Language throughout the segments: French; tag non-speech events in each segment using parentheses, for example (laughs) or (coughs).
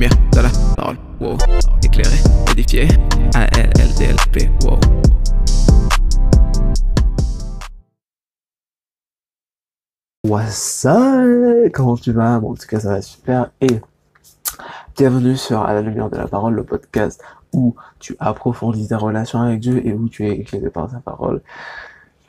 lumière. De la parole. What's up? Comment tu vas? Bon, en tout cas, ça va super. Et bienvenue sur À la lumière de la parole, le podcast où tu approfondis ta relation avec Dieu et où tu es éclairé par sa parole.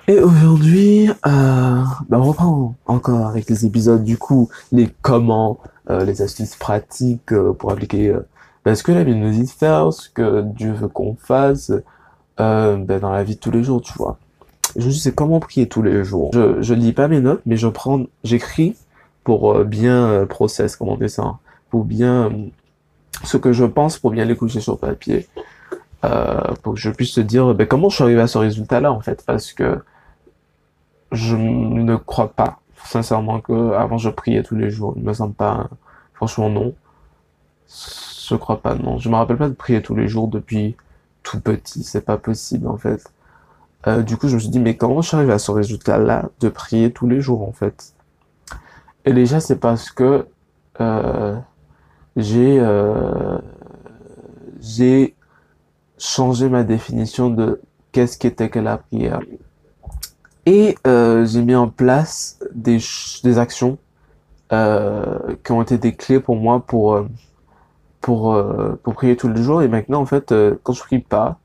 Et aujourd'hui, euh, bah, on reprend encore avec les épisodes du coup, les comment, euh, les astuces pratiques euh, pour appliquer euh, bah, ce que la Bible nous dit de faire, ce que Dieu veut qu'on fasse euh, bah, dans la vie de tous les jours, tu vois. Je sais comment prier tous les jours? Je, je lis pas mes notes, mais je prends, j'écris pour euh, bien process, comment dire ça, pour bien ce que je pense, pour bien les coucher sur papier, euh, pour que je puisse te dire ben, comment je suis arrivé à ce résultat-là en fait, parce que je ne crois pas sincèrement que avant je priais tous les jours. Il me semble pas, franchement non. Je crois pas, non. Je me rappelle pas de prier tous les jours depuis tout petit. C'est pas possible en fait. Euh, du coup, je me suis dit, mais comment je à ce résultat-là de prier tous les jours, en fait? Et déjà, c'est parce que euh, j'ai euh, j'ai changé ma définition de qu'est-ce qu'était que la prière. Et euh, j'ai mis en place des, des actions euh, qui ont été des clés pour moi pour, euh, pour, euh, pour prier tous les jours. Et maintenant, en fait, euh, quand je prie pas,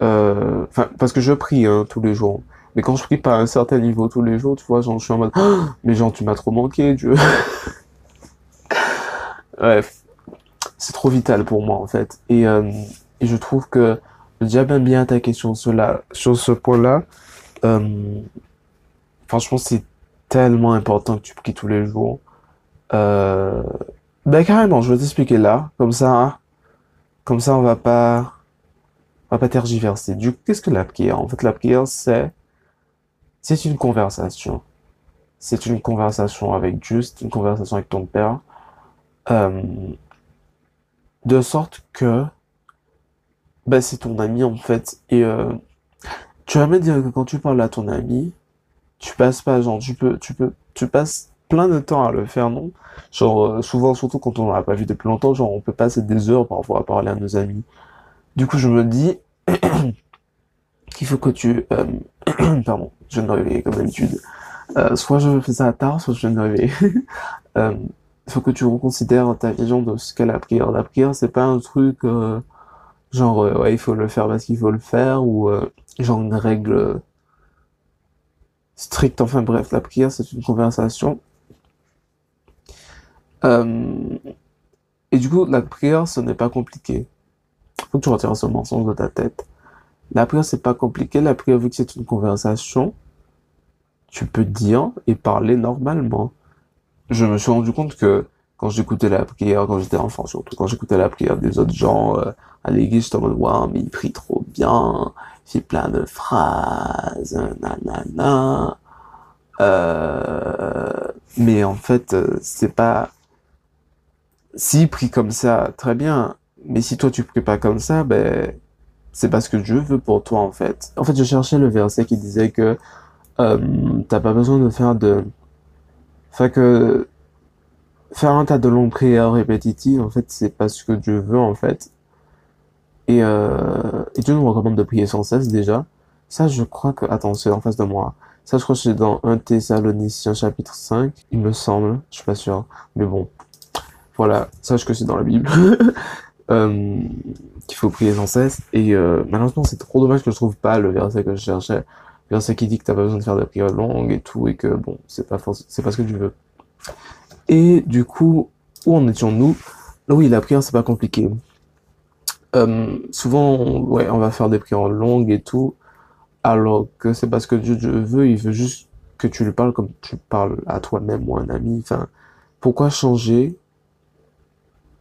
enfin, parce que je prie hein, tous les jours. Mais quand je prie pas à un certain niveau tous les jours, tu vois, genre, je suis en mode, Ah, mais genre, tu m'as trop manqué, Dieu. (laughs) Bref, c'est trop vital pour moi, en fait. Et, euh, et je trouve que le diable aime bien attaquer sur cela, sur ce point-là. Euh, franchement, c'est tellement important que tu pries tous les jours. Euh, ben, carrément, je vais t'expliquer là. Comme ça, comme ça, on va pas, on va pas tergiverser. Du coup, qu'est-ce que la prière? En fait, la prière, c'est, c'est une conversation. C'est une conversation avec Dieu, c'est une conversation avec ton Père. Euh, de sorte que, ben, c'est ton ami, en fait. Et, euh, tu vas me dire que quand tu parles à ton ami, tu passes pas, genre, tu peux, tu peux, tu passes plein de temps à le faire, non? Genre, euh, souvent, surtout quand on n'a pas vu depuis longtemps, genre, on peut passer des heures parfois à parler à nos amis. Du coup, je me dis (coughs) qu'il faut que tu, euh, (coughs) pardon, je viens de réveiller comme d'habitude. Euh, soit je fais ça tard, soit je viens de réveiller. (laughs) Euh, il faut que tu reconsidères ta vision de ce qu'est la prière. La prière, c'est pas un truc, euh, genre, euh, ouais, il faut le faire parce qu'il faut le faire, ou, euh, genre une règle stricte. Enfin bref, la prière, c'est une conversation. Euh, et du coup, la prière, ce n'est pas compliqué. Faut que tu retires ce mensonge de ta tête. La prière, c'est pas compliqué. La prière, vu que c'est une conversation, tu peux dire et parler normalement. Je me suis rendu compte que quand j'écoutais la prière, quand j'étais enfant surtout, quand j'écoutais la prière des autres gens euh, à l'église, j'étais en mode, waouh, mais il prie trop bien, il fait plein de phrases, nanana. Euh, mais en fait, euh, c'est pas, s'il prie comme ça, très bien. Mais si toi tu pries pas comme ça, ben, c'est parce que Dieu veut pour toi, en fait. En fait, je cherchais le verset qui disait que, euh, t'as pas besoin de faire de, Enfin que faire un tas de longues prières répétitives, en fait, c'est pas ce que Dieu veut, en fait. Et, euh, Dieu nous recommande de prier sans cesse, déjà. Ça, je crois que... Attends, c'est en face de moi. Ça, je crois que c'est dans 1 Thessaloniciens chapitre 5, il me semble. Je suis pas sûr. Mais bon. Voilà. Sache que c'est dans la Bible. (laughs) Euh, qu'il faut prier sans cesse. Et euh, malheureusement, c'est trop dommage que je trouve pas le verset que je cherchais. Le verset qui dit que t'as pas besoin de faire de prières longues et tout, et que bon, c'est pas c'est pas ce que tu veux. Et du coup, où en étions-nous? Là, Oui, la prière, c'est pas compliqué. Euh, souvent, on- ouais, on va faire des prières longues et tout, alors que c'est parce que Dieu, Dieu veut, il veut juste que tu lui parles comme tu parles à toi-même ou à un ami. Enfin, pourquoi changer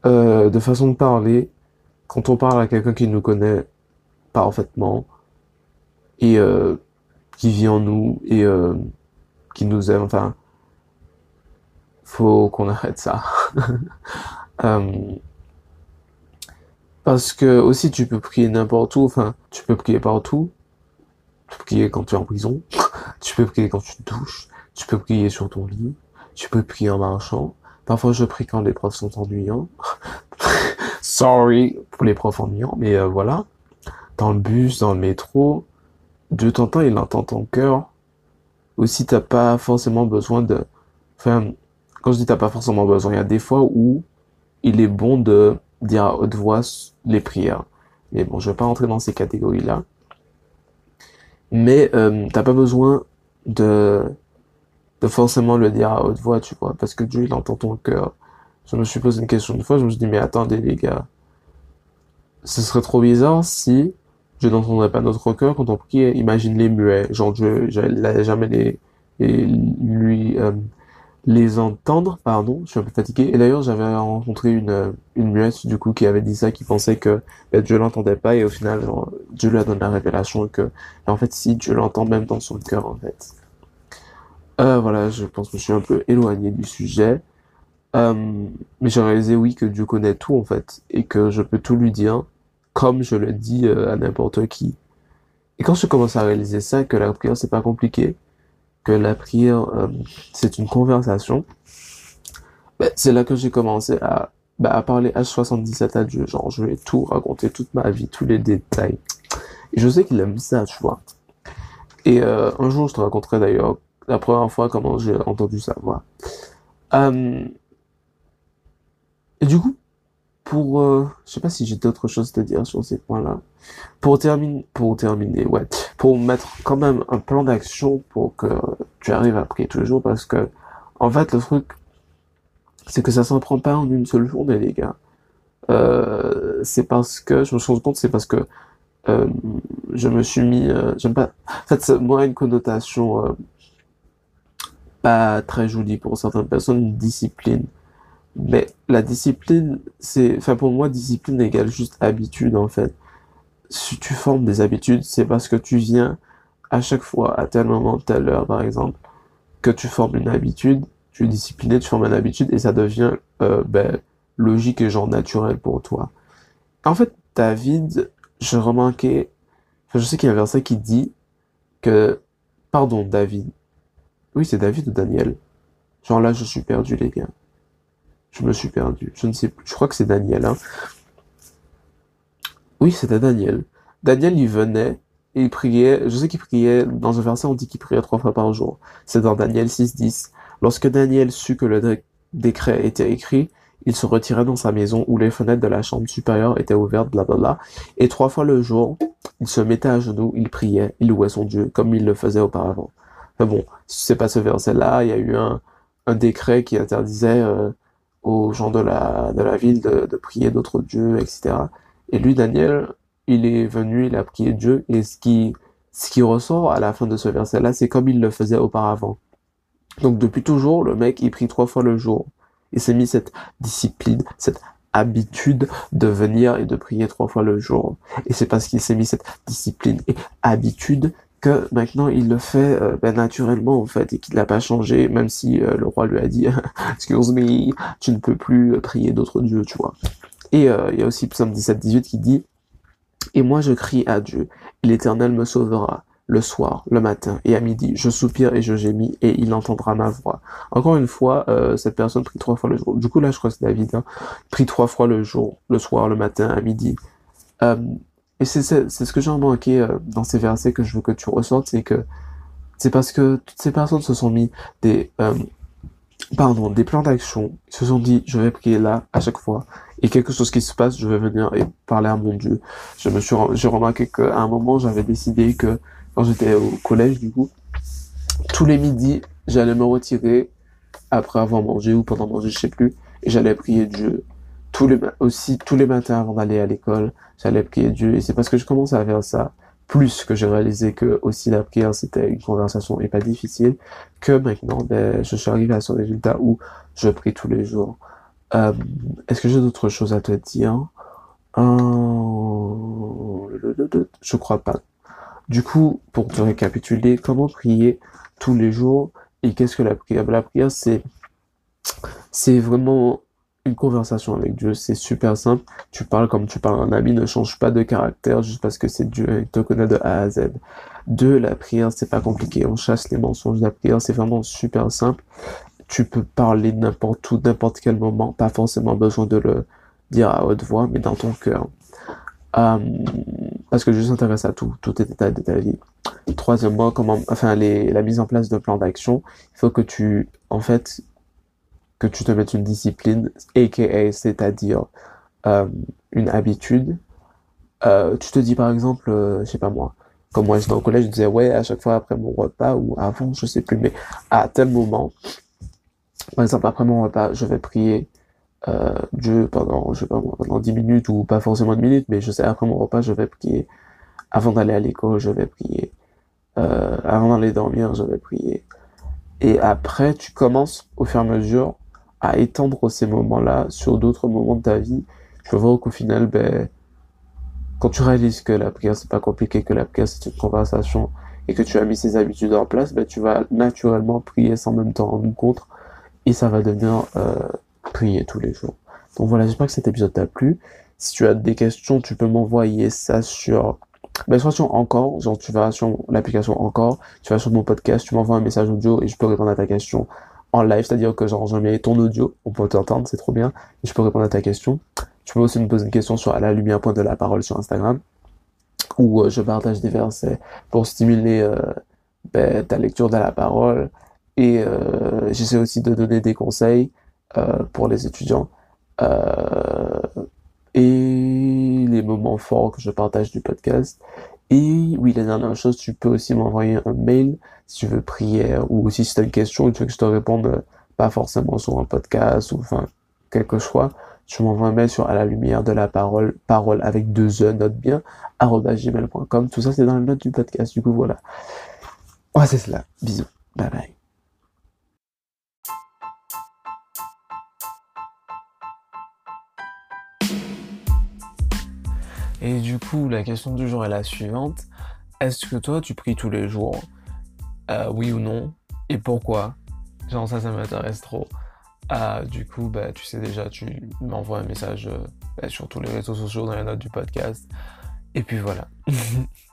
euh, de façon de parler quand on parle à quelqu'un qui nous connaît parfaitement et euh, qui vit en nous et qui nous aime? Enfin, faut qu'on arrête ça. (laughs) Euh, parce que aussi tu peux prier n'importe où, enfin tu peux prier partout, tu peux prier quand tu es en prison, (laughs) tu peux prier quand tu te douches, tu peux prier sur ton lit, tu peux prier en marchant, Parfois, je prie quand les profs sont ennuyants. (laughs) Sorry pour les profs ennuyants, mais euh, voilà. Dans le bus, dans le métro, en temps, il entend ton cœur. Aussi, t'as pas forcément besoin de... Enfin, quand je dis t'as pas forcément besoin, il y a des fois où il est bon de dire à haute voix les prières. Mais bon, je vais pas rentrer dans ces catégories-là. Mais euh, t'as pas besoin de de forcément le dire à haute voix, tu vois, parce que Dieu, il entend ton cœur. Je me suis posé une question une fois, je me suis dit, mais attendez, les gars, ce serait trop bizarre si je n'entendrais pas notre cœur quand on prie, imagine les muets, genre Dieu, j'allais jamais les, lui, euh, les entendre, pardon, je suis un peu fatigué. Et d'ailleurs, j'avais rencontré une, une muette, du coup, qui avait dit ça, qui pensait que ben, Dieu l'entendait pas, et au final, Dieu lui a donné la révélation que, en fait, si Dieu l'entend même dans son cœur, en fait. Euh, voilà, je pense que je suis un peu éloigné du sujet. Euh, mais j'ai réalisé, oui, que Dieu connaît tout, en fait, et que je peux tout lui dire, comme je le dis euh, à n'importe qui. Et quand je commence à réaliser ça, que la prière, c'est pas compliqué, que la prière, euh, c'est une conversation, ben, c'est là que j'ai commencé à, ben, à parler H77 à Dieu. Genre, je vais tout raconter, toute ma vie, tous les détails. Je sais qu'il aime ça, tu vois. Et euh, un jour, je te raconterai d'ailleurs la première fois comment j'ai entendu sa voix. Euh, et du coup, pour, euh, je sais pas si j'ai d'autres choses à dire sur ces points-là. Pour terminer, pour terminer, ouais, pour mettre quand même un plan d'action pour que tu arrives à prier tous les jours, parce que, en fait, le truc, c'est que ça s'en prend pas en une seule journée, les gars. Euh, c'est parce que, je me rendu compte, c'est parce que euh, je me suis mis, euh, j'aime pas, en fait, moi, une connotation euh, pas très jolie pour certaines personnes, une discipline. Mais la discipline, c'est, enfin pour moi, discipline égale juste habitude en fait. Si tu formes des habitudes, c'est parce que tu viens à chaque fois, à tel moment, telle heure par exemple, que tu formes une habitude, tu es discipliné, tu formes une habitude et ça devient euh, ben, logique et genre naturel pour toi. En fait, David, je remarquais, enfin, je sais qu'il y a un verset qui dit que, pardon, David, oui, c'est David ou Daniel. Genre là, je suis perdu, les gars. Je me suis perdu. Je ne sais plus. Je crois que c'est Daniel. Hein. Oui, c'était Daniel. Daniel, il venait et il priait. Je sais qu'il priait. Dans un verset, on dit qu'il priait trois fois par jour. C'est dans Daniel 6.10. Lorsque Daniel sut que le décret était écrit, il se retirait dans sa maison où les fenêtres de la chambre supérieure étaient ouvertes, blablabla. Et trois fois le jour, il se mettait à genoux, il priait, il louait son Dieu, comme il le faisait auparavant. Mais bon, c'est pas ce verset-là, il y a eu un, un décret qui interdisait euh, aux gens de la, de la ville de, de prier d'autres dieux, etc. Et lui, Daniel, il est venu, il a prié Dieu, et ce qui, ce qui ressort à la fin de ce verset-là, c'est comme il le faisait auparavant. Donc depuis toujours, le mec, il prie trois fois le jour. Il s'est mis cette discipline, cette habitude de venir et de prier trois fois le jour. Et c'est parce qu'il s'est mis cette discipline et habitude que maintenant il le fait euh, ben, naturellement en fait et qu'il n'a pas changé même si euh, le roi lui a dit (laughs) excuse me tu ne peux plus prier d'autres dieux tu vois et euh, il y a aussi Psaume 17 18 qui dit et moi je crie à Dieu et l'Éternel me sauvera le soir, le matin et à midi, je soupire et je gémis et il entendra ma voix. Encore une fois, cette personne prie trois fois le jour. Du coup là, je crois que c'est David, hein, prie trois fois le jour, le soir, le matin, à midi. Et c'est ce que j'ai remarqué euh, dans ces versets que je veux que tu ressortes, c'est que c'est parce que toutes ces personnes se sont mis des euh, pardon des plans d'action, ils se sont dit je vais prier là à chaque fois et quelque chose qui se passe, je vais venir et parler à mon Dieu. Je me suis j'ai remarqué qu'à un moment j'avais décidé que quand j'étais au collège du coup tous les midis j'allais me retirer après avoir mangé ou pendant manger je sais plus et j'allais prier Dieu tous les aussi tous les matins avant d'aller à l'école j'allais prier Dieu. Et c'est parce que je commençais à faire ça, plus que j'ai réalisé que aussi la prière c'était une conversation et pas difficile, que maintenant ben, je suis arrivé à ce résultat où je prie tous les jours. Euh, Est-ce que j'ai d'autres choses à te dire? Je crois pas. Du coup, pour te récapituler, comment prier tous les jours et qu'est-ce que la prière? La prière, c'est c'est vraiment une conversation avec Dieu, c'est super simple. Tu parles comme tu parles à un ami, ne change pas de caractère juste parce que c'est Dieu, il te connaît de A à Z. Deux, la prière, c'est pas compliqué, on chasse les mensonges. La prière, c'est vraiment super simple. Tu peux parler n'importe où, n'importe quel moment, pas forcément besoin de le dire à haute voix, mais dans ton cœur. Euh, parce que je s'intéresse à tout, tout état de ta vie. Troisièmement, comment, enfin, la mise en place de plan d'action. Il faut que tu, en fait, que tu te mettes une discipline, aka, c'est-à-dire euh, une habitude. Euh, tu te dis par exemple, je sais pas moi, comme moi j'étais au collège, je disais ouais à chaque fois après mon repas ou avant, je sais plus, mais à tel moment, par exemple après mon repas, je vais prier euh, Dieu pendant, je sais pas pendant 10 minutes ou pas forcément 10 minutes, mais je sais après mon repas, je vais prier. Avant d'aller à l'école, je vais prier. Euh, avant d'aller dormir, je vais prier. Et après, tu commences au fur et à mesure à étendre ces moments-là sur d'autres moments de ta vie. Je veux voir qu'au final, ben, quand tu réalises que la prière c'est pas compliqué, que la prière c'est une conversation et que tu as mis ces habitudes en place, ben, tu vas naturellement prier sans même t'en rendre compte et ça va devenir euh, prier tous les jours. Donc voilà, j'espère que cet épisode t'a plu. Si tu as des questions, tu peux m'envoyer ça sur ben, soit sur encore, genre tu vas sur l'application encore, tu vas sur mon podcast, tu m'envoies un message audio et je peux répondre à ta question en live, c'est-à-dire que genre mets ton audio, on peut t'entendre, c'est trop bien, et je peux répondre à ta question. Tu peux aussi me poser une question sur à la lumière point de la parole sur Instagram, où euh, je partage des versets pour stimuler euh, ben, ta lecture de la parole, et euh, j'essaie aussi de donner des conseils euh, pour les étudiants. Euh, et les moments forts que je partage du podcast. Et oui, la dernière chose, tu peux aussi m'envoyer un mail si tu veux prière ou si tu as une question tu veux que je te réponde pas forcément sur un podcast ou enfin quelque chose. Tu m'envoies un mail sur à la lumière de la parole, parole avec deux E, note bien, gmail.com. Tout ça, c'est dans les notes du podcast. Du coup, voilà. Ouais, c'est cela. Bisous. Bye bye. Et du coup, la question du jour est la suivante. Est-ce que toi, tu pries tous les jours? Euh, Oui ou non? Et pourquoi? Genre ça, ça m'intéresse trop. Ah, du coup, bah, tu sais déjà, tu m'envoies un message euh, bah, sur tous les réseaux sociaux dans les notes du podcast. Et puis voilà. (laughs)